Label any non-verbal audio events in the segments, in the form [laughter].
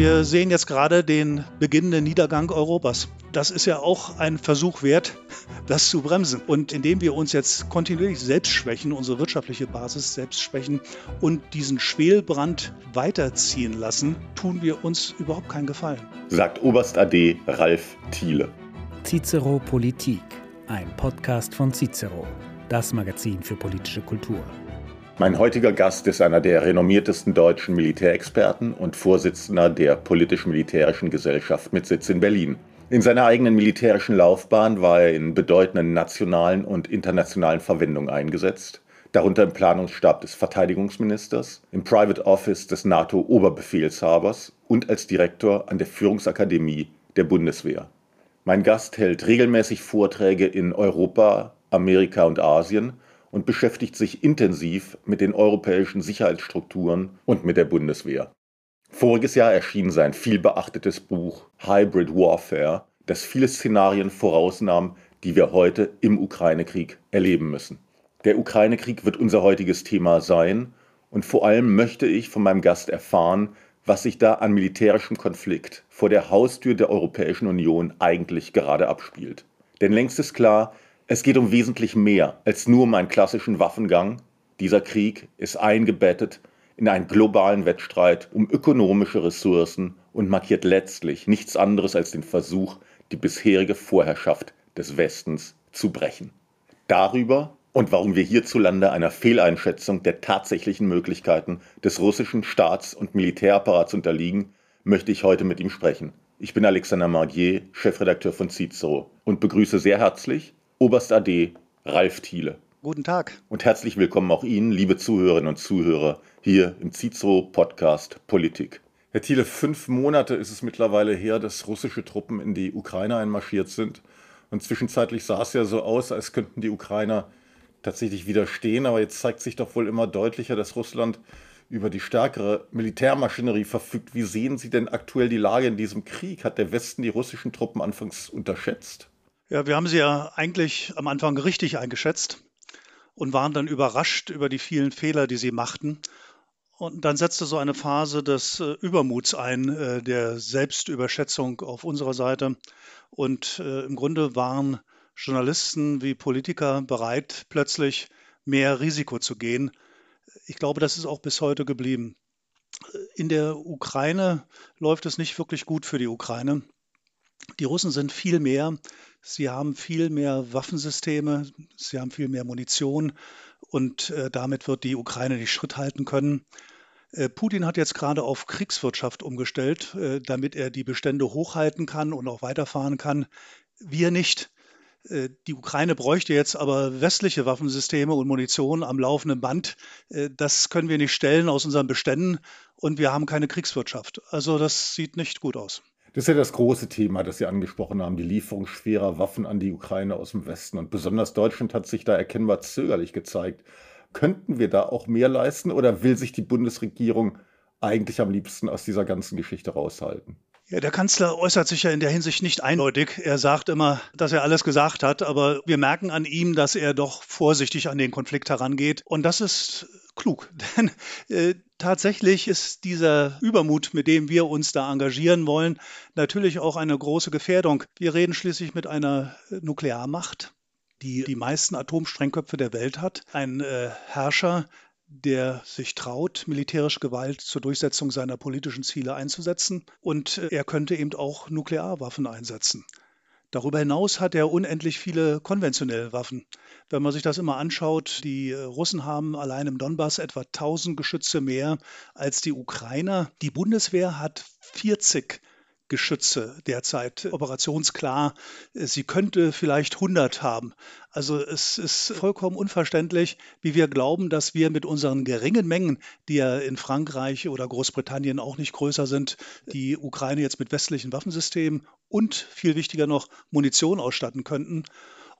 Wir sehen jetzt gerade den beginnenden Niedergang Europas. Das ist ja auch ein Versuch wert, [laughs] das zu bremsen. Und indem wir uns jetzt kontinuierlich selbst schwächen, unsere wirtschaftliche Basis selbst schwächen und diesen Schwelbrand weiterziehen lassen, tun wir uns überhaupt keinen Gefallen. Sagt Oberst AD Ralf Thiele. Cicero Politik, ein Podcast von Cicero, das Magazin für politische Kultur. Mein heutiger Gast ist einer der renommiertesten deutschen Militärexperten und Vorsitzender der politisch-militärischen Gesellschaft mit Sitz in Berlin. In seiner eigenen militärischen Laufbahn war er in bedeutenden nationalen und internationalen Verwendungen eingesetzt, darunter im Planungsstab des Verteidigungsministers, im Private Office des NATO-Oberbefehlshabers und als Direktor an der Führungsakademie der Bundeswehr. Mein Gast hält regelmäßig Vorträge in Europa, Amerika und Asien und beschäftigt sich intensiv mit den europäischen Sicherheitsstrukturen und mit der Bundeswehr. Voriges Jahr erschien sein vielbeachtetes Buch Hybrid Warfare, das viele Szenarien vorausnahm, die wir heute im Ukraine-Krieg erleben müssen. Der Ukraine-Krieg wird unser heutiges Thema sein und vor allem möchte ich von meinem Gast erfahren, was sich da an militärischem Konflikt vor der Haustür der Europäischen Union eigentlich gerade abspielt. Denn längst ist klar, es geht um wesentlich mehr als nur um einen klassischen Waffengang. Dieser Krieg ist eingebettet in einen globalen Wettstreit um ökonomische Ressourcen und markiert letztlich nichts anderes als den Versuch, die bisherige Vorherrschaft des Westens zu brechen. Darüber und warum wir hierzulande einer Fehleinschätzung der tatsächlichen Möglichkeiten des russischen Staats- und Militärapparats unterliegen, möchte ich heute mit ihm sprechen. Ich bin Alexander Mardier, Chefredakteur von Cicero und begrüße sehr herzlich Oberst AD Ralf Thiele. Guten Tag. Und herzlich willkommen auch Ihnen, liebe Zuhörerinnen und Zuhörer, hier im Cicero Podcast Politik. Herr Thiele, fünf Monate ist es mittlerweile her, dass russische Truppen in die Ukraine einmarschiert sind. Und zwischenzeitlich sah es ja so aus, als könnten die Ukrainer tatsächlich widerstehen. Aber jetzt zeigt sich doch wohl immer deutlicher, dass Russland über die stärkere Militärmaschinerie verfügt. Wie sehen Sie denn aktuell die Lage in diesem Krieg? Hat der Westen die russischen Truppen anfangs unterschätzt? Ja, wir haben sie ja eigentlich am Anfang richtig eingeschätzt und waren dann überrascht über die vielen Fehler, die sie machten. Und dann setzte so eine Phase des äh, Übermuts ein, äh, der Selbstüberschätzung auf unserer Seite. Und äh, im Grunde waren Journalisten wie Politiker bereit, plötzlich mehr Risiko zu gehen. Ich glaube, das ist auch bis heute geblieben. In der Ukraine läuft es nicht wirklich gut für die Ukraine. Die Russen sind viel mehr Sie haben viel mehr Waffensysteme, sie haben viel mehr Munition und äh, damit wird die Ukraine nicht Schritt halten können. Äh, Putin hat jetzt gerade auf Kriegswirtschaft umgestellt, äh, damit er die Bestände hochhalten kann und auch weiterfahren kann. Wir nicht. Äh, die Ukraine bräuchte jetzt aber westliche Waffensysteme und Munition am laufenden Band. Äh, das können wir nicht stellen aus unseren Beständen und wir haben keine Kriegswirtschaft. Also das sieht nicht gut aus. Das ist ja das große Thema, das Sie angesprochen haben, die Lieferung schwerer Waffen an die Ukraine aus dem Westen. Und besonders Deutschland hat sich da erkennbar zögerlich gezeigt. Könnten wir da auch mehr leisten oder will sich die Bundesregierung eigentlich am liebsten aus dieser ganzen Geschichte raushalten? Ja, der Kanzler äußert sich ja in der Hinsicht nicht eindeutig. Er sagt immer, dass er alles gesagt hat, aber wir merken an ihm, dass er doch vorsichtig an den Konflikt herangeht. Und das ist klug, [laughs] denn äh, tatsächlich ist dieser Übermut, mit dem wir uns da engagieren wollen, natürlich auch eine große Gefährdung. Wir reden schließlich mit einer Nuklearmacht, die die meisten Atomsprengköpfe der Welt hat. Ein äh, Herrscher, der sich traut, militärische Gewalt zur Durchsetzung seiner politischen Ziele einzusetzen. Und äh, er könnte eben auch Nuklearwaffen einsetzen. Darüber hinaus hat er unendlich viele konventionelle Waffen. Wenn man sich das immer anschaut, die äh, Russen haben allein im Donbass etwa 1000 Geschütze mehr als die Ukrainer. Die Bundeswehr hat 40 Geschütze derzeit operationsklar. Sie könnte vielleicht 100 haben. Also es ist vollkommen unverständlich, wie wir glauben, dass wir mit unseren geringen Mengen, die ja in Frankreich oder Großbritannien auch nicht größer sind, die Ukraine jetzt mit westlichen Waffensystemen und viel wichtiger noch Munition ausstatten könnten.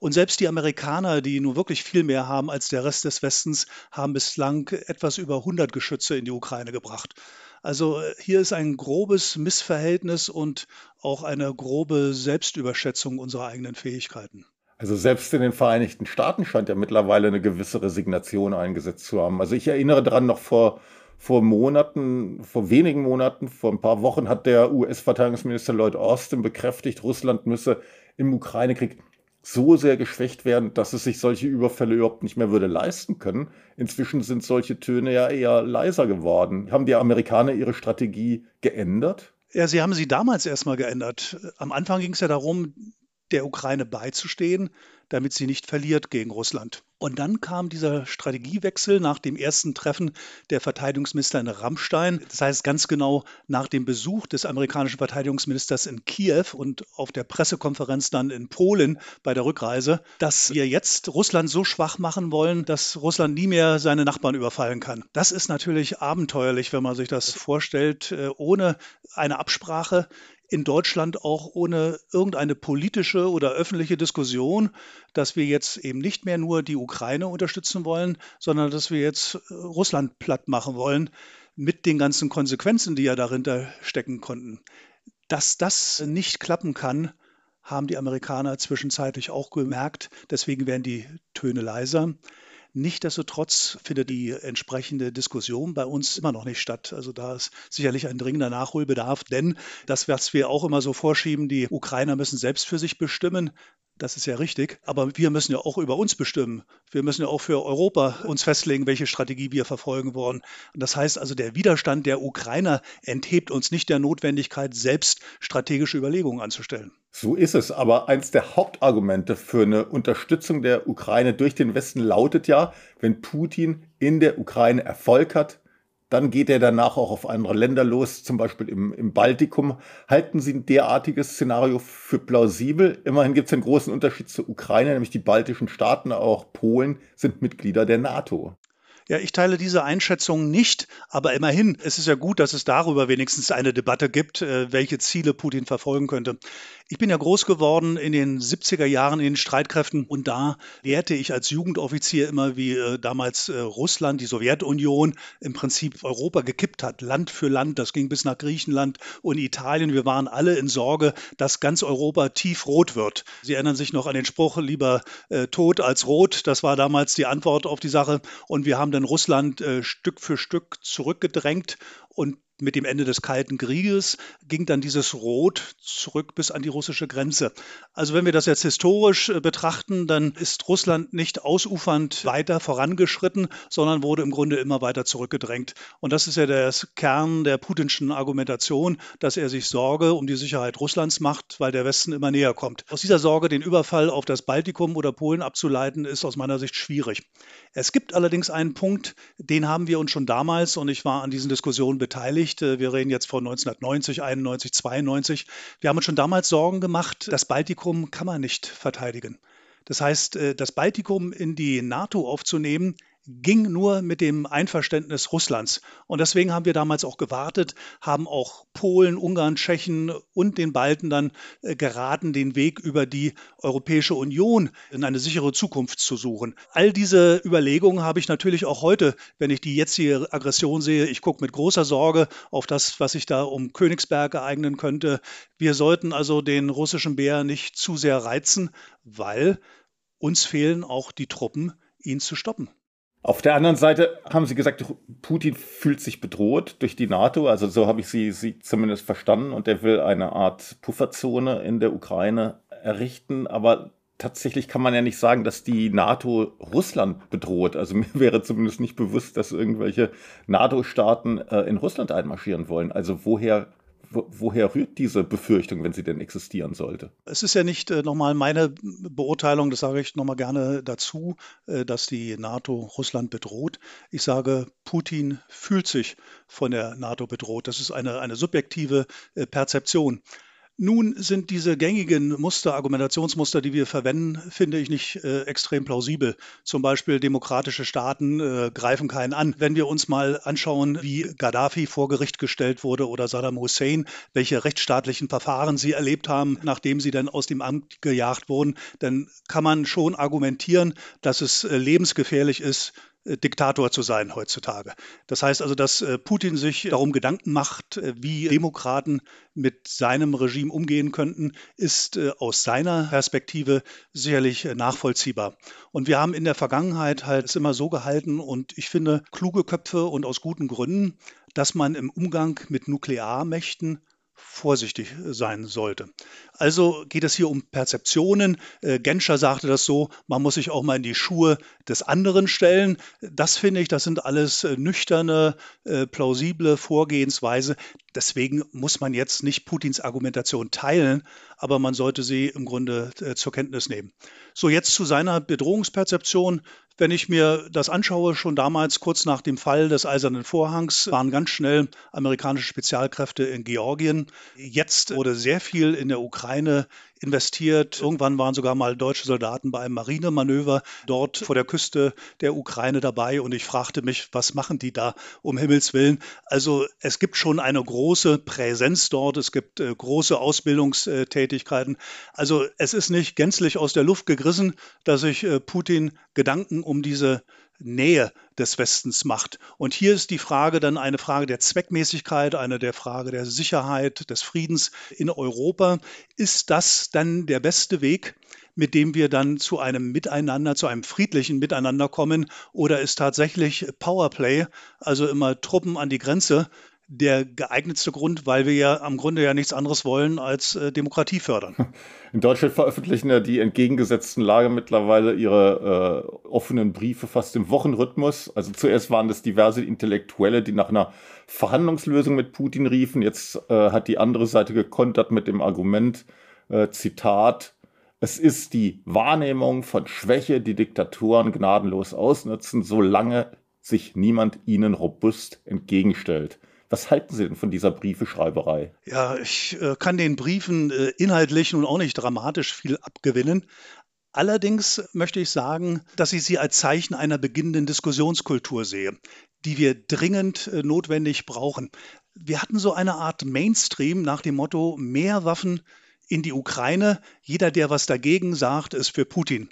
Und selbst die Amerikaner, die nun wirklich viel mehr haben als der Rest des Westens, haben bislang etwas über 100 Geschütze in die Ukraine gebracht. Also äh, hier ist ein grobes Missverhältnis und auch eine grobe Selbstüberschätzung unserer eigenen Fähigkeiten. Also selbst in den Vereinigten Staaten scheint ja mittlerweile eine gewisse Resignation eingesetzt zu haben. Also ich erinnere daran, noch vor, Vor Monaten, vor wenigen Monaten, vor ein paar Wochen hat der US-Verteidigungsminister Lloyd Austin bekräftigt, Russland müsse im Ukraine-Krieg so sehr geschwächt werden, dass es sich solche Überfälle überhaupt nicht mehr würde leisten können. Inzwischen sind solche Töne ja eher leiser geworden. Haben die Amerikaner ihre Strategie geändert? Ja, sie haben sie damals erstmal geändert. Am Anfang ging es ja darum, der Ukraine beizustehen, damit sie nicht verliert gegen Russland. Und dann kam dieser Strategiewechsel nach dem ersten Treffen der Verteidigungsminister in Rammstein. Das heißt ganz genau nach dem Besuch des amerikanischen Verteidigungsministers in Kiew und auf der Pressekonferenz dann in Polen bei der Rückreise, dass wir jetzt Russland so schwach machen wollen, dass Russland nie mehr seine Nachbarn überfallen kann. Das ist natürlich abenteuerlich, wenn man sich das vorstellt, äh, ohne eine Absprache in Deutschland auch ohne irgendeine politische oder öffentliche Diskussion, dass wir jetzt eben nicht mehr nur die Ukraine unterstützen wollen, sondern dass wir jetzt äh, Russland platt machen wollen mit den ganzen Konsequenzen, die ja dahinter stecken konnten. Dass das nicht klappen kann, haben die Amerikaner zwischenzeitlich auch gemerkt. Deswegen werden die Töne leiser. Nichtsdestotrotz findet die entsprechende Diskussion bei uns immer noch nicht statt. Also da ist sicherlich ein dringender Nachholbedarf, denn das, was wir auch immer so vorschieben, die Ukrainer müssen selbst für sich bestimmen, das ist ja richtig. Aber wir müssen ja auch über uns bestimmen. Wir müssen ja auch für Europa uns festlegen, welche Strategie wir verfolgen wollen. Und das heißt also, der Widerstand der Ukrainer enthebt uns nicht der Notwendigkeit, selbst strategische Überlegungen anzustellen. So ist es. Aber eins der Hauptargumente für eine Unterstützung der Ukraine durch den Westen lautet ja, wenn Putin in der Ukraine Erfolg hat, dann geht er danach auch auf andere Länder los, zum Beispiel im, im Baltikum. Halten Sie ein derartiges Szenario für plausibel? Immerhin gibt es einen großen Unterschied zur Ukraine, nämlich die baltischen Staaten, auch Polen, sind Mitglieder der NATO. Ja, ich teile diese Einschätzung nicht, aber immerhin, es ist ja gut, dass es darüber wenigstens eine Debatte gibt, äh, welche Ziele Putin verfolgen könnte. Ich bin ja groß geworden in den 70er Jahren in den Streitkräften und da lehrte ich als Jugendoffizier immer, wie äh, damals äh, Russland, die Sowjetunion im Prinzip Europa gekippt hat, Land für Land. Das ging bis nach Griechenland und Italien. Wir waren alle in Sorge, dass ganz Europa tiefrot wird. Sie erinnern sich noch an den Spruch, lieber tot als rot. Das war damals die Antwort auf die Sache. Und wir haben dann Russland äh, Stück für Stück zurückgedrängt und mit dem Ende des Kalten Krieges ging dann dieses Rot zurück bis an die russische Grenze. Also wenn wir das jetzt historisch äh, betrachten, dann ist Russland nicht ausufernd weiter vorangeschritten, sondern wurde im Grunde immer weiter zurückgedrängt. Und das ist ja der Kern der putinschen Argumentation, dass er sich Sorge um die Sicherheit Russlands macht, weil der Westen immer näher kommt. Aus dieser Sorge, den Überfall auf das Baltikum oder Polen abzuleiten, ist aus meiner Sicht schwierig. Es gibt allerdings einen Punkt, den haben wir uns schon damals, und ich war an diesen Diskussionen beteiligt, Geschichte. Wir reden jetzt von 1990, 91, 92. Wir haben uns schon damals Sorgen gemacht, das Baltikum kann man nicht verteidigen. Das heißt, äh, das Baltikum in die NATO aufzunehmen, ging nur mit dem Einverständnis Russlands. Und deswegen haben wir damals auch gewartet, haben auch Polen, Ungarn, Tschechien und den Balten dann äh, geraten, den Weg über die Europäische Union in eine sichere Zukunft zu suchen. All diese Überlegungen habe ich natürlich auch heute, wenn ich die jetzige Aggression sehe. Ich gucke mit großer Sorge auf das, was sich da um Königsberg ereignen könnte. Wir sollten also den russischen Bär nicht zu sehr reizen, weil uns fehlen auch die Truppen, ihn zu stoppen. Auf der anderen Seite haben Sie gesagt, Putin fühlt sich bedroht durch die NATO. Also so habe ich Sie, Sie zumindest verstanden. Und er will eine Art Pufferzone in der Ukraine errichten. Aber tatsächlich kann man ja nicht sagen, dass die NATO Russland bedroht. Also [laughs] mir wäre zumindest nicht bewusst, dass irgendwelche NATO-Staaten äh, in Russland einmarschieren wollen. Also woher woher rührt diese Befürchtung, wenn sie denn existieren sollte? Es ist ja nicht äh, nochmal meine Beurteilung, das sage ich nochmal gerne dazu, äh, dass die NATO Russland bedroht. Ich sage, Putin fühlt sich von der NATO bedroht. Das ist eine, eine subjektive äh, Perzeption. Nun sind diese gängigen Muster, Argumentationsmuster, die wir verwenden, finde ich nicht äh, extrem plausibel. Zum Beispiel demokratische Staaten äh, greifen keinen an. Wenn wir uns mal anschauen, wie Gaddafi vor Gericht gestellt wurde oder Saddam Hussein, welche rechtsstaatlichen Verfahren sie erlebt haben, nachdem sie dann aus dem Amt gejagt wurden, dann kann man schon argumentieren, dass es äh, lebensgefährlich ist, Diktator zu sein heutzutage. Das heißt also, dass äh, Putin sich darum Gedanken macht, äh, wie Demokraten mit seinem Regime umgehen könnten, ist aus seiner Perspektive sicherlich nachvollziehbar. Und wir haben in der Vergangenheit halt es immer so gehalten und ich finde kluge Köpfe und aus guten Gründen, dass man im Umgang mit Nuklearmächten vorsichtig sein sollte. Also geht es hier um Perzeptionen. Äh, Genscher sagte das so, man muss sich auch mal in die Schuhe des anderen stellen. Das finde ich, das sind alles äh, nüchterne, äh, plausible Vorgehensweise. Deswegen muss man jetzt nicht Putins Argumentation teilen, aber man sollte sie im Grunde zur Kenntnis nehmen. So, jetzt zu seiner Bedrohungsperzeption. Wenn ich mir das anschaue, schon damals kurz nach dem Fall des Eisernen Vorhangs waren ganz schnell amerikanische Spezialkräfte in Georgien. Jetzt wurde sehr viel in der Ukraine investiert. Irgendwann waren sogar mal deutsche Soldaten bei einem Marinemanöver dort vor der Küste der Ukraine dabei und ich fragte mich, was machen die da um Himmels Willen? Also es gibt schon eine große Präsenz dort, es gibt äh, große Ausbildungstätigkeiten. Also es ist nicht gänzlich aus der Luft gegriffen, dass sich äh, Putin Gedanken um diese Nähe des Westens macht. Und hier ist die Frage dann eine Frage der Zweckmäßigkeit, eine der Frage der Sicherheit, des Friedens in Europa. Ist das dann der beste Weg, mit dem wir dann zu einem Miteinander, zu einem friedlichen Miteinander kommen? Oder ist tatsächlich Powerplay, also immer Truppen an die Grenze, der geeignetste Grund, weil wir ja am Grunde ja nichts anderes wollen als äh, Demokratie fördern. In Deutschland veröffentlichen ja die entgegengesetzten Lager mittlerweile ihre äh, offenen Briefe fast im Wochenrhythmus. Also zuerst waren das diverse Intellektuelle, die nach einer Verhandlungslösung mit Putin riefen. Jetzt äh, hat die andere Seite gekontert mit dem Argument, äh, Zitat, es ist die Wahrnehmung von Schwäche, die Diktaturen gnadenlos ausnutzen, solange sich niemand ihnen robust entgegenstellt. Was halten Sie denn von dieser Briefeschreiberei? Ja, ich äh, kann den Briefen äh, inhaltlich nun auch nicht dramatisch viel abgewinnen. Allerdings möchte ich sagen, dass ich sie als Zeichen einer beginnenden Diskussionskultur sehe, die wir dringend äh, notwendig brauchen. Wir hatten so eine Art Mainstream nach dem Motto mehr Waffen in die Ukraine. Jeder, der was dagegen sagt, ist für Putin.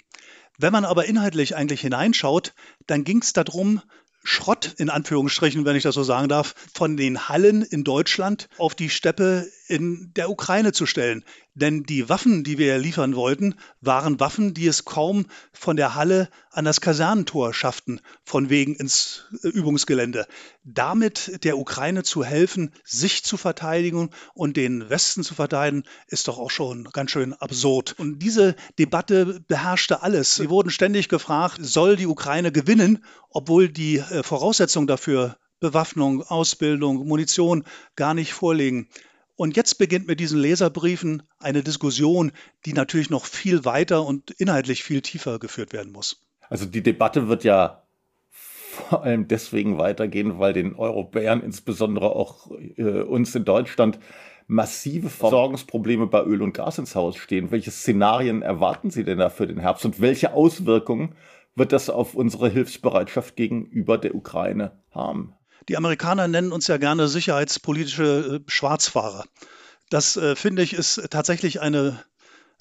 Wenn man aber inhaltlich eigentlich hineinschaut, dann ging es darum, Schrott, in Anführungsstrichen, wenn ich das so sagen darf, von den Hallen in Deutschland auf die Steppe in der Ukraine zu stellen. Denn die Waffen, die wir liefern wollten, waren Waffen, die es kaum von der Halle an das Kasernentor schafften, von wegen ins äh, Übungsgelände. Damit der Ukraine zu helfen, sich zu verteidigen und den Westen zu verteidigen, ist doch auch schon ganz schön absurd. Und diese Debatte beherrschte alles. Sie wurden ständig gefragt, soll die Ukraine gewinnen, obwohl die äh, Voraussetzungen dafür Bewaffnung, Ausbildung, Munition gar nicht vorliegen. Und jetzt beginnt mit diesen Leserbriefen eine Diskussion, die natürlich noch viel weiter und inhaltlich viel tiefer geführt werden muss. Also die Debatte wird ja vor allem deswegen weitergehen, weil den Europäern, insbesondere auch äh, uns in Deutschland, massive Versorgungsprobleme bei Öl und Gas ins Haus stehen. Welche Szenarien erwarten Sie denn da für den Herbst und welche Auswirkungen wird das auf unsere Hilfsbereitschaft gegenüber der Ukraine haben? Die Amerikaner nennen uns ja gerne sicherheitspolitische äh, Schwarzfahrer. Das äh, finde ich ist tatsächlich eine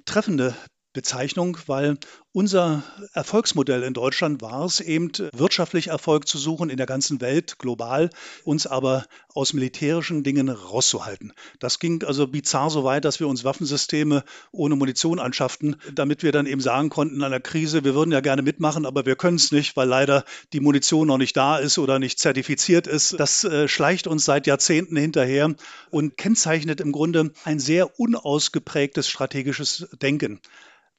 treffende Bezeichnung, weil unser Erfolgsmodell in Deutschland war es eben, wirtschaftlich Erfolg zu suchen in der ganzen Welt, global, uns aber aus militärischen Dingen rauszuhalten. Das ging also bizarr so weit, dass wir uns Waffensysteme ohne Munition anschafften, damit wir dann eben sagen konnten in einer Krise, wir würden ja gerne mitmachen, aber wir können es nicht, weil leider die Munition noch nicht da ist oder nicht zertifiziert ist. Das äh, schleicht uns seit Jahrzehnten hinterher und kennzeichnet im Grunde ein sehr unausgeprägtes strategisches Denken.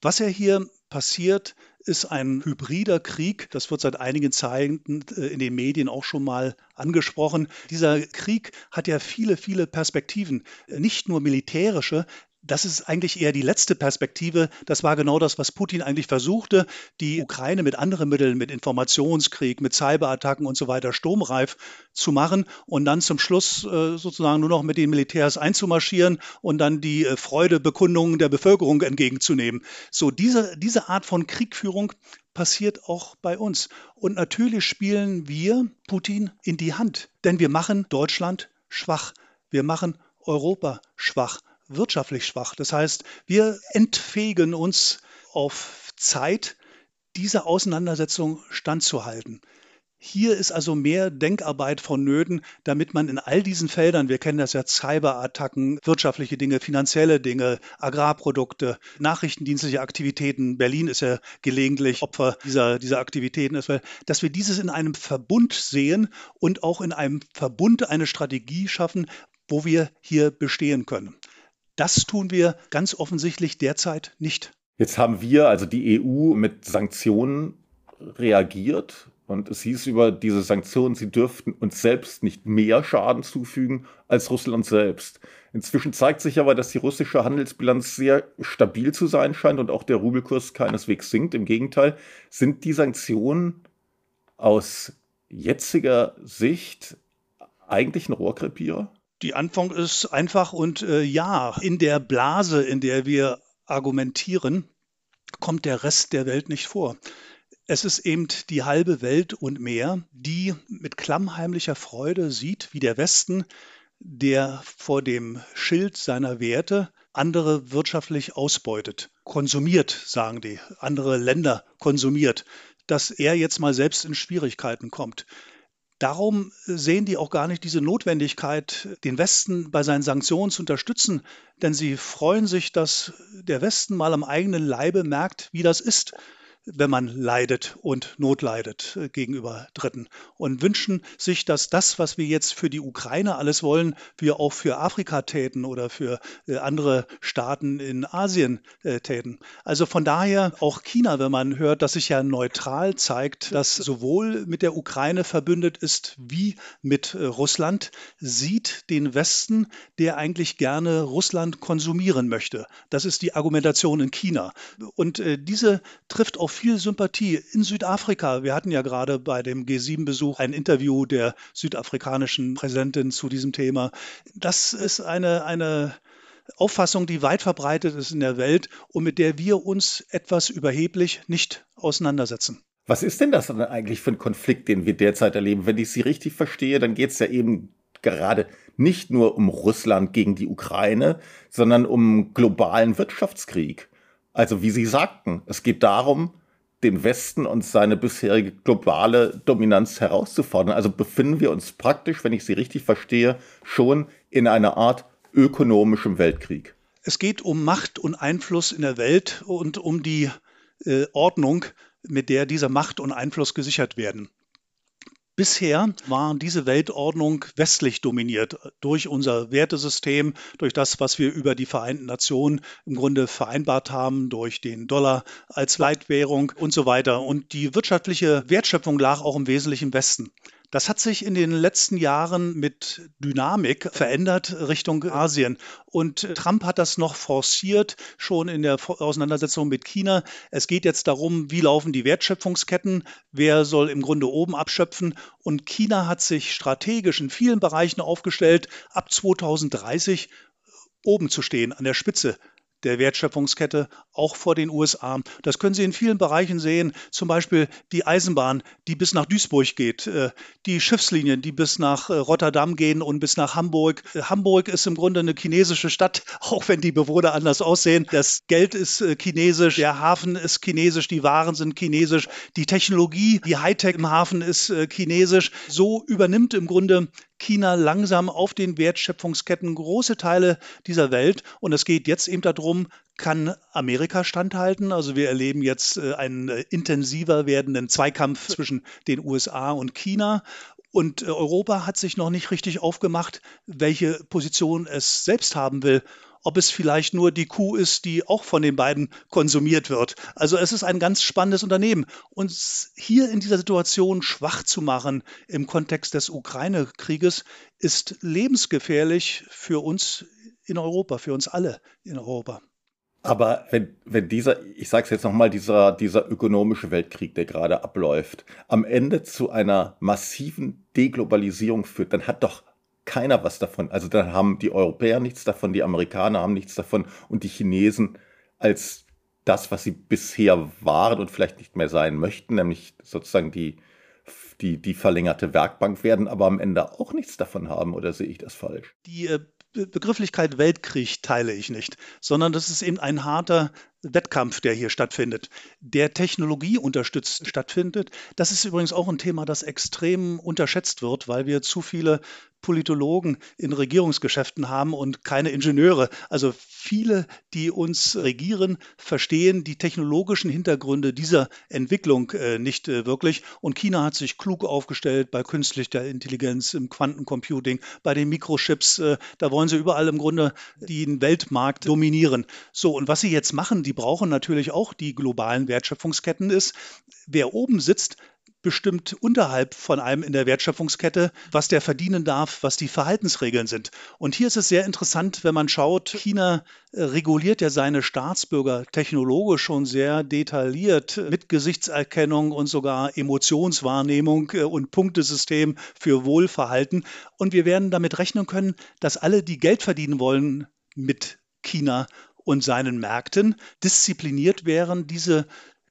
Was ja hier passiert, ist ein hybrider Krieg. Das wird seit einigen Zeiten äh, in den Medien auch schon mal angesprochen. Dieser Krieg hat ja viele, viele Perspektiven, nicht nur militärische, das ist eigentlich eher die letzte Perspektive. Das war genau das, was Putin eigentlich versuchte, die Ukraine mit anderen Mitteln, mit Informationskrieg, mit Cyberattacken und so weiter sturmreif zu machen und dann zum Schluss äh, sozusagen nur noch mit den Militärs einzumarschieren und dann die äh, Freudebekundungen der Bevölkerung entgegenzunehmen. So diese, diese Art von Kriegführung passiert auch bei uns. Und natürlich spielen wir Putin in die Hand, denn wir machen Deutschland schwach. Wir machen Europa schwach wirtschaftlich schwach. Das heißt, wir entfähigen uns auf Zeit, dieser Auseinandersetzung standzuhalten. Hier ist also mehr Denkarbeit vonnöten, damit man in all diesen Feldern, wir kennen das ja, Cyberattacken, wirtschaftliche Dinge, finanzielle Dinge, Agrarprodukte, nachrichtendienstliche Aktivitäten, Berlin ist ja gelegentlich Opfer dieser, dieser Aktivitäten, dass wir dieses in einem Verbund sehen und auch in einem Verbund eine Strategie schaffen, wo wir hier bestehen können. Das tun wir ganz offensichtlich derzeit nicht. Jetzt haben wir, also die EU, mit Sanktionen reagiert und es hieß über diese Sanktionen, sie dürften uns selbst nicht mehr Schaden zufügen als Russland selbst. Inzwischen zeigt sich aber, dass die russische Handelsbilanz sehr stabil zu sein scheint und auch der Rubelkurs keineswegs sinkt. Im Gegenteil, sind die Sanktionen aus jetziger Sicht eigentlich ein Rohrkrepierer? Die Antwort ist einfach und äh, ja, in der Blase, in der wir argumentieren, kommt der Rest der Welt nicht vor. Es ist eben die halbe Welt und mehr, die mit klammheimlicher Freude sieht, wie der Westen, der vor dem Schild seiner Werte andere wirtschaftlich ausbeutet, konsumiert, sagen die, andere Länder konsumiert, dass er jetzt mal selbst in Schwierigkeiten kommt. Darum sehen die auch gar nicht diese Notwendigkeit, den Westen bei seinen Sanktionen zu unterstützen, denn sie freuen sich, dass der Westen mal am eigenen Leibe merkt, wie das ist, wenn man leidet und notleidet äh, gegenüber Dritten und wünschen sich, dass das, was wir jetzt für die Ukraine alles wollen, wir auch für Afrika täten oder für äh, andere Staaten in Asien äh, täten. Also von daher auch China, wenn man hört, dass sich ja neutral zeigt, dass sowohl mit der Ukraine verbündet ist wie mit Russland, sieht den Westen, der eigentlich gerne Russland konsumieren möchte. Das ist die Argumentation in China. Und diese trifft auf viel Sympathie. In Südafrika, wir hatten ja gerade bei dem G7-Besuch ein Interview der südafrikanischen Präsidentin zu diesem Thema. Das ist eine, eine Auffassung, die weit verbreitet ist in der Welt und mit der wir uns etwas überheblich nicht auseinandersetzen. Was ist denn das dann eigentlich für ein Konflikt, den wir derzeit erleben? Wenn ich Sie richtig verstehe, dann geht es ja eben gerade nicht nur um Russland gegen die Ukraine, sondern um globalen Wirtschaftskrieg. Also wie Sie sagten, es geht darum, den Westen und seine bisherige globale Dominanz herauszufordern. Also befinden wir uns praktisch, wenn ich Sie richtig verstehe, schon in einer Art ökonomischem Weltkrieg. Es geht um Macht und Einfluss in der Welt und um die äh, Ordnung, mit der dieser Macht und Einfluss gesichert werden. Bisher war diese Weltordnung westlich dominiert durch unser Wertesystem, durch das, was wir über die Vereinten Nationen im Grunde vereinbart haben, durch den Dollar als Leitwährung und so weiter. Und die wirtschaftliche Wertschöpfung lag auch im Wesentlichen im Westen. Das hat sich in den letzten Jahren mit Dynamik verändert Richtung Asien. Und Trump hat das noch forciert, schon in der Auseinandersetzung mit China. Es geht jetzt darum, wie laufen die Wertschöpfungsketten, wer soll im Grunde oben abschöpfen. Und China hat sich strategisch in vielen Bereichen aufgestellt, ab 2030 oben zu stehen, an der Spitze der Wertschöpfungskette, auch vor den USA. Das können Sie in vielen Bereichen sehen, zum Beispiel die Eisenbahn, die bis nach Duisburg geht, äh, die Schiffslinien, die bis nach äh, Rotterdam gehen und bis nach Hamburg. Äh, Hamburg ist im Grunde eine chinesische Stadt, [laughs] auch wenn die Bewohner anders aussehen. Das Geld ist chinesisch, der Hafen ist chinesisch, die Waren sind chinesisch, die Technologie, die Hightech im Hafen ist chinesisch. So übernimmt im Grunde China langsam auf den Wertschöpfungsketten große Teile dieser Welt. Und es geht jetzt eben darum, kann Amerika standhalten? Also wir erleben jetzt äh, einen äh, intensiver werdenden Zweikampf zwischen den USA und China. Und äh, Europa hat sich noch nicht richtig aufgemacht, welche Position es selbst haben will ob es vielleicht nur die Kuh ist, die auch von den beiden konsumiert wird. Also es ist ein ganz spannendes Unternehmen. Uns hier in dieser Situation schwach zu machen im Kontext des Ukraine-Krieges ist lebensgefährlich für uns in Europa, für uns alle in Europa. Aber wenn, wenn dieser, ich sage es jetzt nochmal, dieser, dieser ökonomische Weltkrieg, der gerade abläuft, am Ende zu einer massiven Deglobalisierung führt, dann hat doch keiner was davon. Also dann haben die Europäer nichts davon, die Amerikaner haben nichts davon und die Chinesen als das, was sie bisher waren und vielleicht nicht mehr sein möchten, nämlich sozusagen die, die, die verlängerte Werkbank werden, aber am Ende auch nichts davon haben, oder sehe ich das falsch? Die äh, Begrifflichkeit Weltkrieg teile ich nicht, sondern das ist eben ein harter Wettkampf, der hier stattfindet, der Technologie unterstützt stattfindet. Das ist übrigens auch ein Thema, das extrem unterschätzt wird, weil wir zu viele Politologen in Regierungsgeschäften haben und keine Ingenieure. Also viele, die uns regieren, verstehen die technologischen Hintergründe dieser Entwicklung äh, nicht äh, wirklich. Und China hat sich klug aufgestellt bei künstlicher Intelligenz, im Quantencomputing, bei den Mikrochips. Äh, da wollen sie überall im Grunde den Weltmarkt dominieren. So, und was sie jetzt machen, die brauchen natürlich auch die globalen Wertschöpfungsketten, ist, wer oben sitzt, bestimmt unterhalb von einem in der Wertschöpfungskette, was der verdienen darf, was die Verhaltensregeln sind. Und hier ist es sehr interessant, wenn man schaut, China äh, reguliert ja seine Staatsbürger technologisch schon sehr detailliert mit Gesichtserkennung und sogar Emotionswahrnehmung äh, und Punktesystem für Wohlverhalten. Und wir werden damit rechnen können, dass alle, die Geld verdienen wollen mit China und seinen Märkten, diszipliniert wären, diese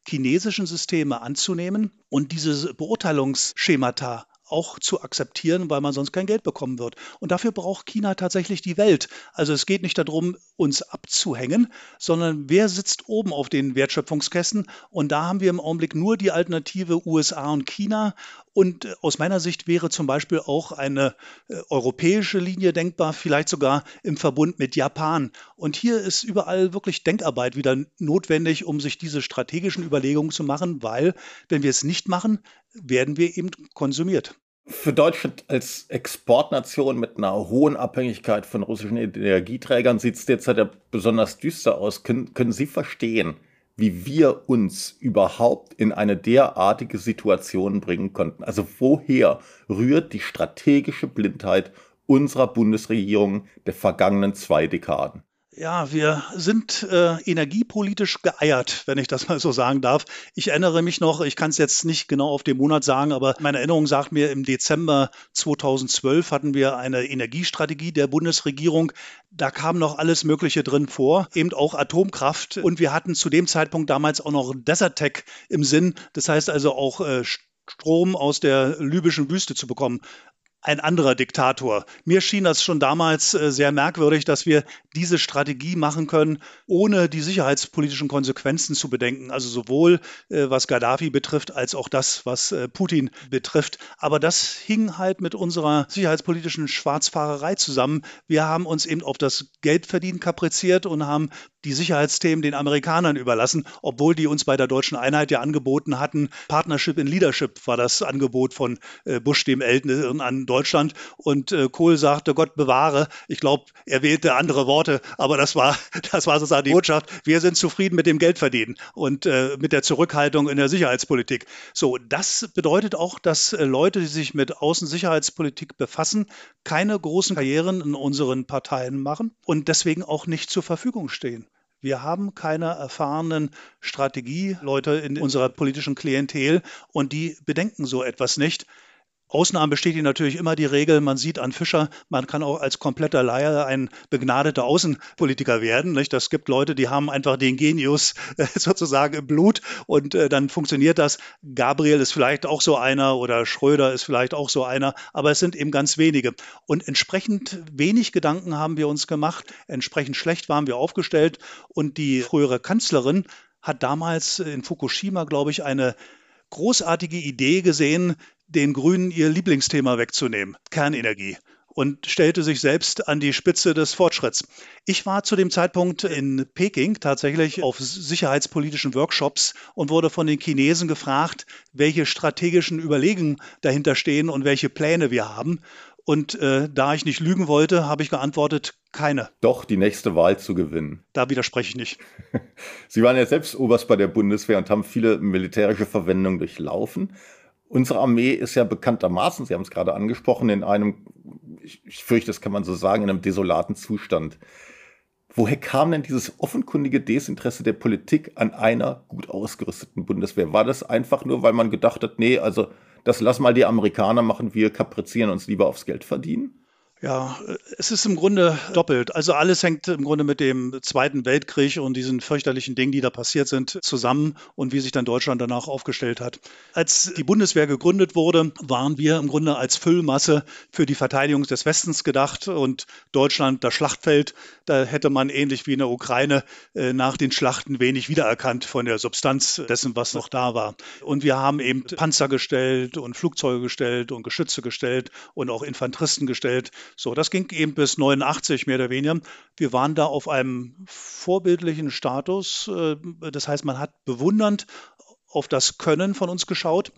chinesischen Systeme anzunehmen und diese Beurteilungsschemata auch zu akzeptieren, weil man sonst kein Geld bekommen wird. Und dafür braucht China tatsächlich die Welt. Also es geht nicht darum, uns abzuhängen, sondern wer sitzt oben auf den Wertschöpfungskästen? Und da haben wir im Augenblick nur die Alternative USA und China. Und äh, aus meiner Sicht wäre zum Beispiel auch eine äh, europäische Linie denkbar, vielleicht sogar im Verbund mit Japan. Und hier ist überall wirklich Denkarbeit wieder notwendig, um sich diese strategischen Überlegungen zu machen, weil wenn wir es nicht machen, werden wir eben konsumiert. Für Deutschland als Exportnation mit einer hohen Abhängigkeit von russischen Energieträgern sieht es derzeit ja besonders düster aus. Können, können Sie verstehen, wie wir uns überhaupt in eine derartige Situation bringen konnten? Also woher rührt die strategische Blindheit unserer Bundesregierung der vergangenen zwei Dekaden? Ja, wir sind äh, energiepolitisch geeiert, wenn ich das [laughs] mal so sagen darf. Ich erinnere mich noch, ich kann es jetzt nicht genau auf den Monat sagen, aber meine Erinnerung sagt mir, im Dezember 2012 hatten wir eine Energiestrategie der Bundesregierung. Da kam noch alles Mögliche drin vor, eben auch Atomkraft. Und wir hatten zu dem Zeitpunkt damals auch noch Desertec im Sinn. Das heißt also auch äh, Strom aus der libyschen Wüste zu bekommen ein anderer Diktator. Mir schien das schon damals äh, sehr merkwürdig, dass wir diese Strategie machen können, ohne die sicherheitspolitischen Konsequenzen zu bedenken. Also sowohl äh, was Gaddafi betrifft, als auch das, was äh, Putin betrifft. Aber das hing halt mit unserer sicherheitspolitischen Schwarzfahrerei zusammen. Wir haben uns eben auf das Geldverdienen kapriziert und haben die Sicherheitsthemen den Amerikanern überlassen, obwohl die uns bei der deutschen Einheit ja angeboten hatten. Partnership in Leadership war das Angebot von Bush dem Älteren an Deutschland. Und Kohl sagte, Gott bewahre. Ich glaube, er wählte andere Worte aber das war, [laughs] das war sozusagen die Botschaft. Wir sind zufrieden mit dem Geldverdienen und äh, mit der Zurückhaltung in der Sicherheitspolitik. So, das bedeutet auch, dass äh, Leute, die sich mit Außensicherheitspolitik befassen, keine großen Karrieren in unseren Parteien machen und deswegen auch nicht zur Verfügung stehen. Wir haben keine erfahrenen Strategieleute in unserer politischen Klientel und die bedenken so etwas nicht. Ausnahmen bestätigen natürlich immer die Regel, man sieht an Fischer, man kann auch als kompletter Laie ein begnadeter Außenpolitiker werden. Nicht? Das gibt Leute, die haben einfach den Genius äh, [laughs] sozusagen im Blut und äh, dann funktioniert das. Gabriel ist vielleicht auch so einer oder Schröder ist vielleicht auch so einer, aber es sind eben ganz wenige. Und entsprechend wenig Gedanken haben wir uns gemacht, entsprechend schlecht waren wir aufgestellt und die frühere Kanzlerin hat damals in Fukushima, glaube ich, eine großartige Idee gesehen, den Grünen ihr Lieblingsthema wegzunehmen, Kernenergie und stellte sich selbst an die Spitze des Fortschritts. Ich war zu dem Zeitpunkt in Peking tatsächlich auf sicherheitspolitischen Workshops und wurde von den Chinesen gefragt, welche strategischen Überlegungen dahinter stehen und welche Pläne wir haben. Und äh, da ich nicht lügen wollte, habe ich geantwortet, keine. Doch, die nächste Wahl zu gewinnen. Da widerspreche ich nicht. [laughs] Sie waren ja selbst Oberst bei der Bundeswehr und haben viele militärische Verwendungen durchlaufen. Unsere Armee ist ja bekanntermaßen, Sie haben es gerade angesprochen, in einem, ich, ich fürchte, das kann man so sagen, in einem desolaten Zustand. Woher kam denn dieses offenkundige Desinteresse der Politik an einer gut ausgerüsteten Bundeswehr? War das einfach nur, weil man gedacht hat, nee, also das lass mal die Amerikaner machen, wir kaprizieren uns lieber aufs Geld verdienen? Ja, es ist im Grunde doppelt. Also alles hängt im Grunde mit dem Zweiten Weltkrieg und diesen fürchterlichen Dingen, die da passiert sind, zusammen und wie sich dann Deutschland danach aufgestellt hat. Als die Bundeswehr gegründet wurde, waren wir im Grunde als Füllmasse für die Verteidigung des Westens gedacht und Deutschland das Schlachtfeld. Da hätte man ähnlich wie in der Ukraine äh, nach den Schlachten wenig wiedererkannt von der Substanz dessen, was noch da war. Und wir haben eben Panzer gestellt und Flugzeuge gestellt und Geschütze gestellt und auch Infanteristen gestellt so, das ging eben bis 89 mehr oder weniger. Wir waren da auf einem vorbildlichen Status. Äh, das heißt, man hat bewundernd auf das Können von uns geschaut.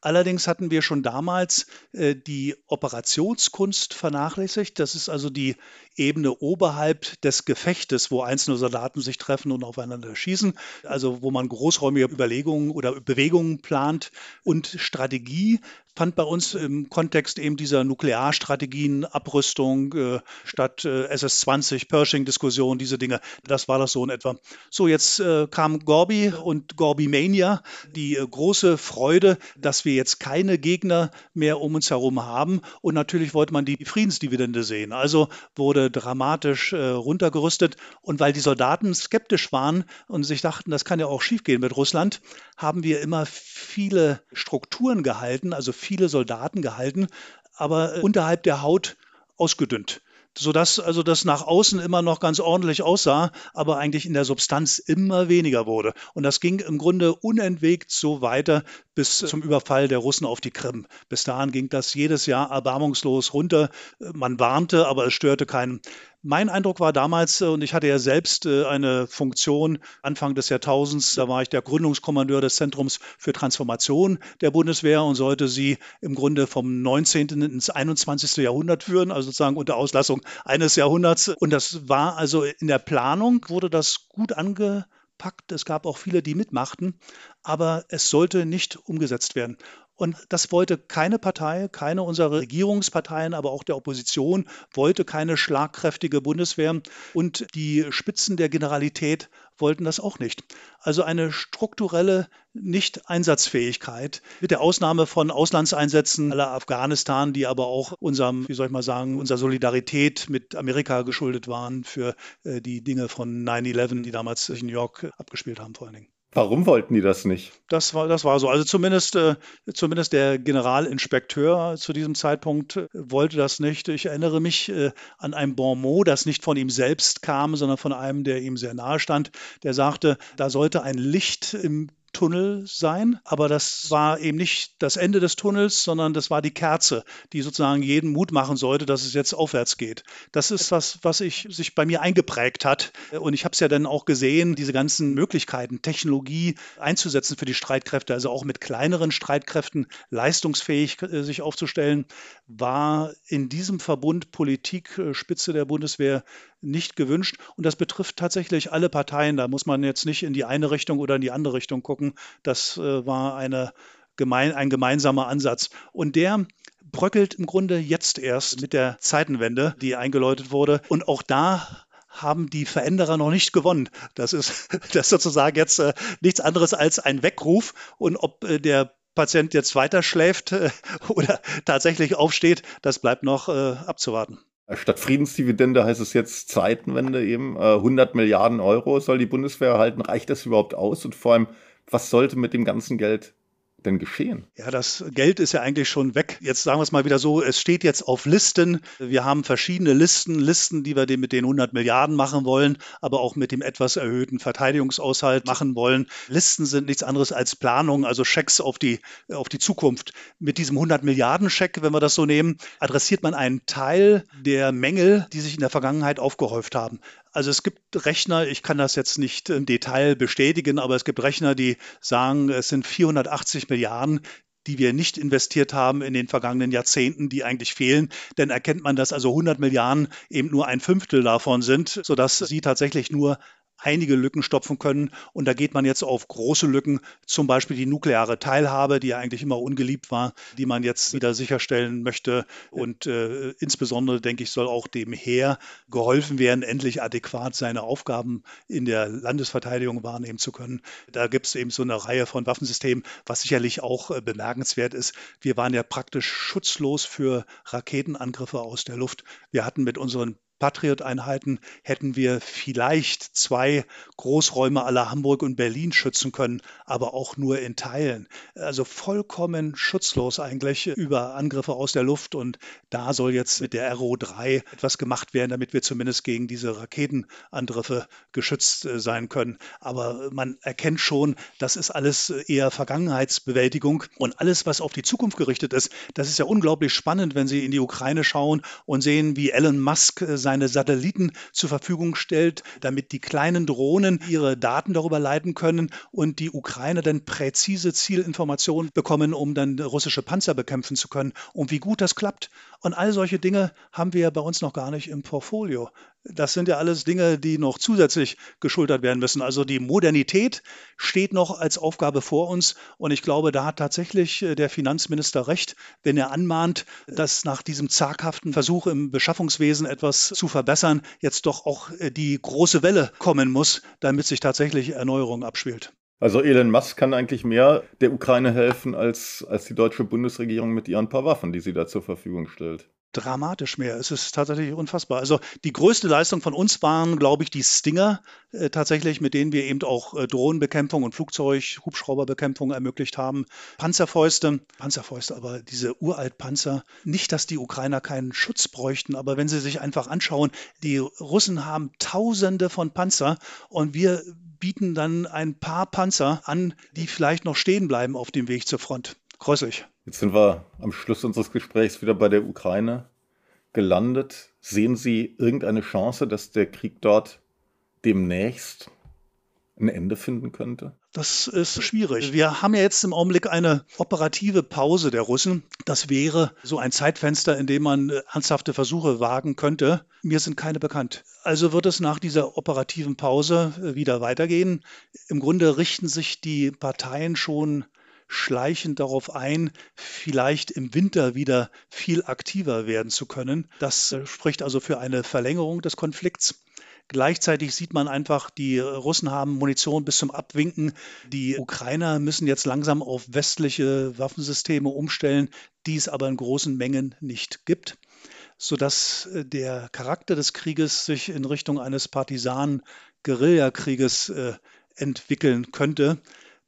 Allerdings hatten wir schon damals äh, die Operationskunst vernachlässigt. Das ist also die Ebene oberhalb des Gefechtes, wo einzelne Soldaten sich treffen und aufeinander schießen. Also wo man großräumige Überlegungen oder Bewegungen plant. Und Strategie fand bei uns im Kontext eben dieser Nuklearstrategien, Abrüstung äh, statt äh, SS-20, Pershing-Diskussion, diese Dinge, das war das so in etwa. So, jetzt äh, kam Gorby und Gorby Mania, die äh, große Freude, dass wir jetzt keine Gegner mehr um uns herum haben. Und natürlich wollte man die Friedensdividende sehen. Also wurde dramatisch äh, runtergerüstet. Und weil die Soldaten skeptisch waren und sich dachten, das kann ja auch schiefgehen mit Russland, haben wir immer viele Strukturen gehalten, also viele Soldaten gehalten, aber äh, unterhalb der Haut ausgedünnt sodass also das nach außen immer noch ganz ordentlich aussah, aber eigentlich in der Substanz immer weniger wurde. Und das ging im Grunde unentwegt so weiter bis zum Überfall der Russen auf die Krim. Bis dahin ging das jedes Jahr erbarmungslos runter. Man warnte, aber es störte keinen. Mein Eindruck war damals, äh, und ich hatte ja selbst äh, eine Funktion Anfang des Jahrtausends, da war ich der Gründungskommandeur des Zentrums für Transformation der Bundeswehr und sollte sie im Grunde vom 19. ins 21. Jahrhundert führen, also sozusagen unter Auslassung eines Jahrhunderts. Und das war also in der Planung, wurde das gut angepackt. Es gab auch viele, die mitmachten, aber es sollte nicht umgesetzt werden. Und das wollte keine Partei, keine unserer Regierungsparteien, aber auch der Opposition, wollte keine schlagkräftige Bundeswehr. Und die Spitzen der Generalität wollten das auch nicht. Also eine strukturelle Nicht-Einsatzfähigkeit mit der Ausnahme von Auslandseinsätzen aller Afghanistan, die aber auch unserem, wie soll ich mal sagen, unserer Solidarität mit Amerika geschuldet waren für äh, die Dinge von 9-11, die damals in New York abgespielt haben vor allen Dingen. Warum wollten die das nicht? Das war, das war so. Also zumindest, äh, zumindest der Generalinspekteur zu diesem Zeitpunkt äh, wollte das nicht. Ich erinnere mich äh, an ein Bon mot, das nicht von ihm selbst kam, sondern von einem, der ihm sehr nahe stand. Der sagte, da sollte ein Licht im Tunnel sein, aber das war eben nicht das Ende des Tunnels, sondern das war die Kerze, die sozusagen jeden Mut machen sollte, dass es jetzt aufwärts geht. Das ist was, was ich, sich bei mir eingeprägt hat. Und ich habe es ja dann auch gesehen, diese ganzen Möglichkeiten, Technologie einzusetzen für die Streitkräfte, also auch mit kleineren Streitkräften leistungsfähig äh, sich aufzustellen, war in diesem Verbund Politik, äh, Spitze der Bundeswehr nicht gewünscht. Und das betrifft tatsächlich alle Parteien. Da muss man jetzt nicht in die eine Richtung oder in die andere Richtung gucken. Das äh, war eine gemein, ein gemeinsamer Ansatz. Und der bröckelt im Grunde jetzt erst mit der Zeitenwende, die eingeläutet wurde. Und auch da haben die Veränderer noch nicht gewonnen. Das ist, [laughs] das ist sozusagen jetzt äh, nichts anderes als ein Weckruf. Und ob äh, der Patient jetzt weiter schläft äh, [laughs] oder tatsächlich aufsteht, das bleibt noch äh, abzuwarten. Statt Friedensdividende heißt es jetzt Zeitenwende eben. 100 äh, Milliarden Euro soll die Bundeswehr erhalten. Reicht das überhaupt aus? Und vor allem, was sollte mit dem ganzen Geld denn geschehen? Ja, das Geld ist ja eigentlich schon weg. Jetzt sagen wir es mal wieder so, es steht jetzt auf Listen. Wir haben verschiedene Listen, Listen, die wir mit den 100 Milliarden machen wollen, aber auch mit dem etwas erhöhten Verteidigungshaushalt machen wollen. Listen sind nichts anderes als Planung, also Schecks auf die, auf die Zukunft. Mit diesem 100 Milliarden Scheck, wenn wir das so nehmen, adressiert man einen Teil der Mängel, die sich in der Vergangenheit aufgehäuft haben. Also es gibt Rechner, ich kann das jetzt nicht im Detail bestätigen, aber es gibt Rechner, die sagen, es sind 480 Milliarden, die wir nicht investiert haben in den vergangenen Jahrzehnten, die eigentlich fehlen. Denn erkennt man, dass also 100 Milliarden eben nur ein Fünftel davon sind, sodass sie tatsächlich nur einige Lücken stopfen können. Und da geht man jetzt auf große Lücken, zum Beispiel die nukleare Teilhabe, die ja eigentlich immer ungeliebt war, die man jetzt wieder sicherstellen möchte. Und äh, insbesondere, denke ich, soll auch dem Heer geholfen werden, endlich adäquat seine Aufgaben in der Landesverteidigung wahrnehmen zu können. Da gibt es eben so eine Reihe von Waffensystemen, was sicherlich auch äh, bemerkenswert ist. Wir waren ja praktisch schutzlos für Raketenangriffe aus der Luft. Wir hatten mit unseren Patriot-Einheiten hätten wir vielleicht zwei Großräume aller Hamburg und Berlin schützen können, aber auch nur in Teilen. Also vollkommen schutzlos eigentlich über Angriffe aus der Luft. Und da soll jetzt mit der RO3 etwas gemacht werden, damit wir zumindest gegen diese Raketenangriffe geschützt äh, sein können. Aber man erkennt schon, das ist alles eher Vergangenheitsbewältigung. Und alles, was auf die Zukunft gerichtet ist, das ist ja unglaublich spannend, wenn Sie in die Ukraine schauen und sehen, wie Elon Musk äh, seine Satelliten zur Verfügung stellt, damit die kleinen Drohnen ihre Daten darüber leiten können und die Ukraine dann präzise Zielinformationen bekommen, um dann russische Panzer bekämpfen zu können. Und wie gut das klappt. Und all solche Dinge haben wir bei uns noch gar nicht im Portfolio. Das sind ja alles Dinge, die noch zusätzlich geschultert werden müssen. Also die Modernität steht noch als Aufgabe vor uns. Und ich glaube, da hat tatsächlich äh, der Finanzminister recht, wenn er anmahnt, dass nach diesem zaghaften Versuch im Beschaffungswesen etwas zu verbessern, jetzt doch auch äh, die große Welle kommen muss, damit sich tatsächlich Erneuerung abspielt. Also Elon Musk kann eigentlich mehr der Ukraine helfen als, als die deutsche Bundesregierung mit ihren paar Waffen, die sie da zur Verfügung stellt dramatisch mehr. Es ist tatsächlich unfassbar. Also die größte Leistung von uns waren, glaube ich, die Stinger äh, tatsächlich, mit denen wir eben auch äh, Drohnenbekämpfung und Flugzeug, Hubschrauberbekämpfung ermöglicht haben. Panzerfäuste, Panzerfäuste, aber diese Uraltpanzer. Nicht, dass die Ukrainer keinen Schutz bräuchten, aber wenn sie sich einfach anschauen, die Russen haben Tausende von Panzer und wir bieten dann ein paar Panzer an, die vielleicht noch stehen bleiben auf dem Weg zur Front. Gräuslich. Jetzt sind wir am Schluss unseres Gesprächs wieder bei der Ukraine gelandet. Sehen Sie irgendeine Chance, dass der Krieg dort demnächst ein Ende finden könnte? Das ist schwierig. Wir haben ja jetzt im Augenblick eine operative Pause der Russen. Das wäre so ein Zeitfenster, in dem man äh, ernsthafte Versuche wagen könnte. Mir sind keine bekannt. Also wird es nach dieser operativen Pause äh, wieder weitergehen. Im Grunde richten sich die Parteien schon schleichend darauf ein, vielleicht im Winter wieder viel aktiver werden zu können. Das äh, spricht also für eine Verlängerung des Konflikts. Gleichzeitig sieht man einfach, die Russen haben Munition bis zum Abwinken. Die Ukrainer müssen jetzt langsam auf westliche Waffensysteme umstellen, die es aber in großen Mengen nicht gibt, sodass äh, der Charakter des Krieges sich in Richtung eines Partisanen-Guerillakrieges äh, entwickeln könnte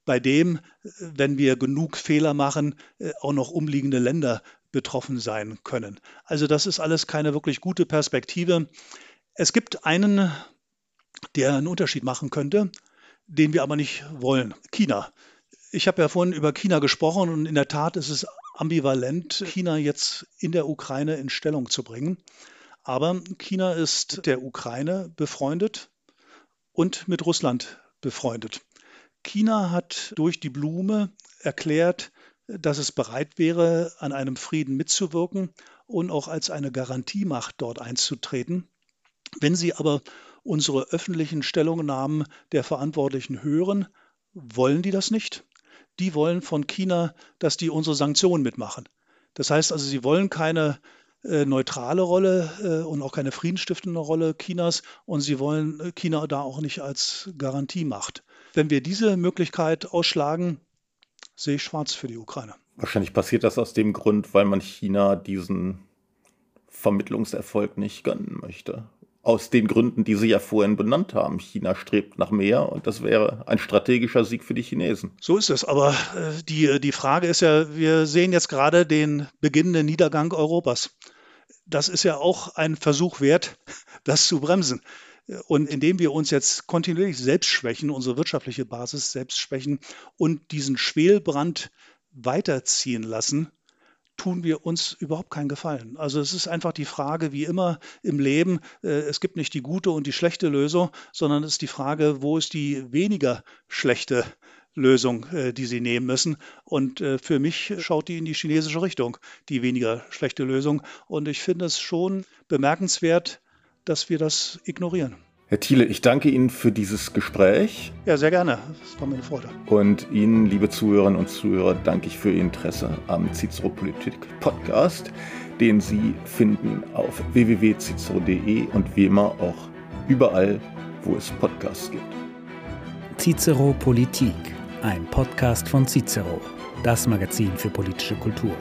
bei dem, wenn wir genug Fehler machen, äh, auch noch umliegende Länder betroffen sein können. Also das ist alles keine wirklich gute Perspektive. Es gibt einen, der einen Unterschied machen könnte, den wir aber nicht wollen. China. Ich habe ja vorhin über China gesprochen und in der Tat ist es ambivalent, China jetzt in der Ukraine in Stellung zu bringen. Aber China ist der Ukraine befreundet und mit Russland befreundet. China hat durch die Blume erklärt, dass es bereit wäre, an einem Frieden mitzuwirken und auch als eine Garantiemacht dort einzutreten. Wenn Sie aber unsere öffentlichen Stellungnahmen der Verantwortlichen hören, wollen die das nicht. Die wollen von China, dass die unsere Sanktionen mitmachen. Das heißt also, sie wollen keine äh, neutrale Rolle äh, und auch keine friedensstiftende Rolle Chinas und sie wollen China da auch nicht als Garantiemacht. Wenn wir diese Möglichkeit ausschlagen, sehe ich schwarz für die Ukraine. Wahrscheinlich passiert das aus dem Grund, weil man China diesen Vermittlungserfolg nicht gönnen möchte. Aus den Gründen, die Sie ja vorhin benannt haben. China strebt nach mehr und das wäre ein strategischer Sieg für die Chinesen. So ist es. Aber äh, die, die Frage ist ja, wir sehen jetzt gerade den beginnenden Niedergang Europas. Das ist ja auch ein Versuch wert, [laughs] das zu bremsen. Und indem wir uns jetzt kontinuierlich selbst schwächen, unsere wirtschaftliche Basis selbst schwächen und diesen Schwelbrand weiterziehen lassen, tun wir uns überhaupt keinen Gefallen. Also es ist einfach die Frage, wie immer im Leben, äh, es gibt nicht die gute und die schlechte Lösung, sondern es ist die Frage, wo ist die weniger schlechte Lösung, äh, die sie nehmen müssen. Und äh, für mich schaut die in die chinesische Richtung, die weniger schlechte Lösung. Und ich finde es schon bemerkenswert, dass wir das ignorieren. Herr Thiele, ich danke Ihnen für dieses Gespräch. Ja, sehr gerne. Das war mir eine Freude. Und Ihnen, liebe Zuhörerinnen und Zuhörer, danke ich für Ihr Interesse am Cicero Politik Podcast, den Sie finden auf www.cicero.de und wie immer auch überall, wo es Podcasts gibt. Cicero Politik, ein Podcast von Cicero, das Magazin für politische Kultur.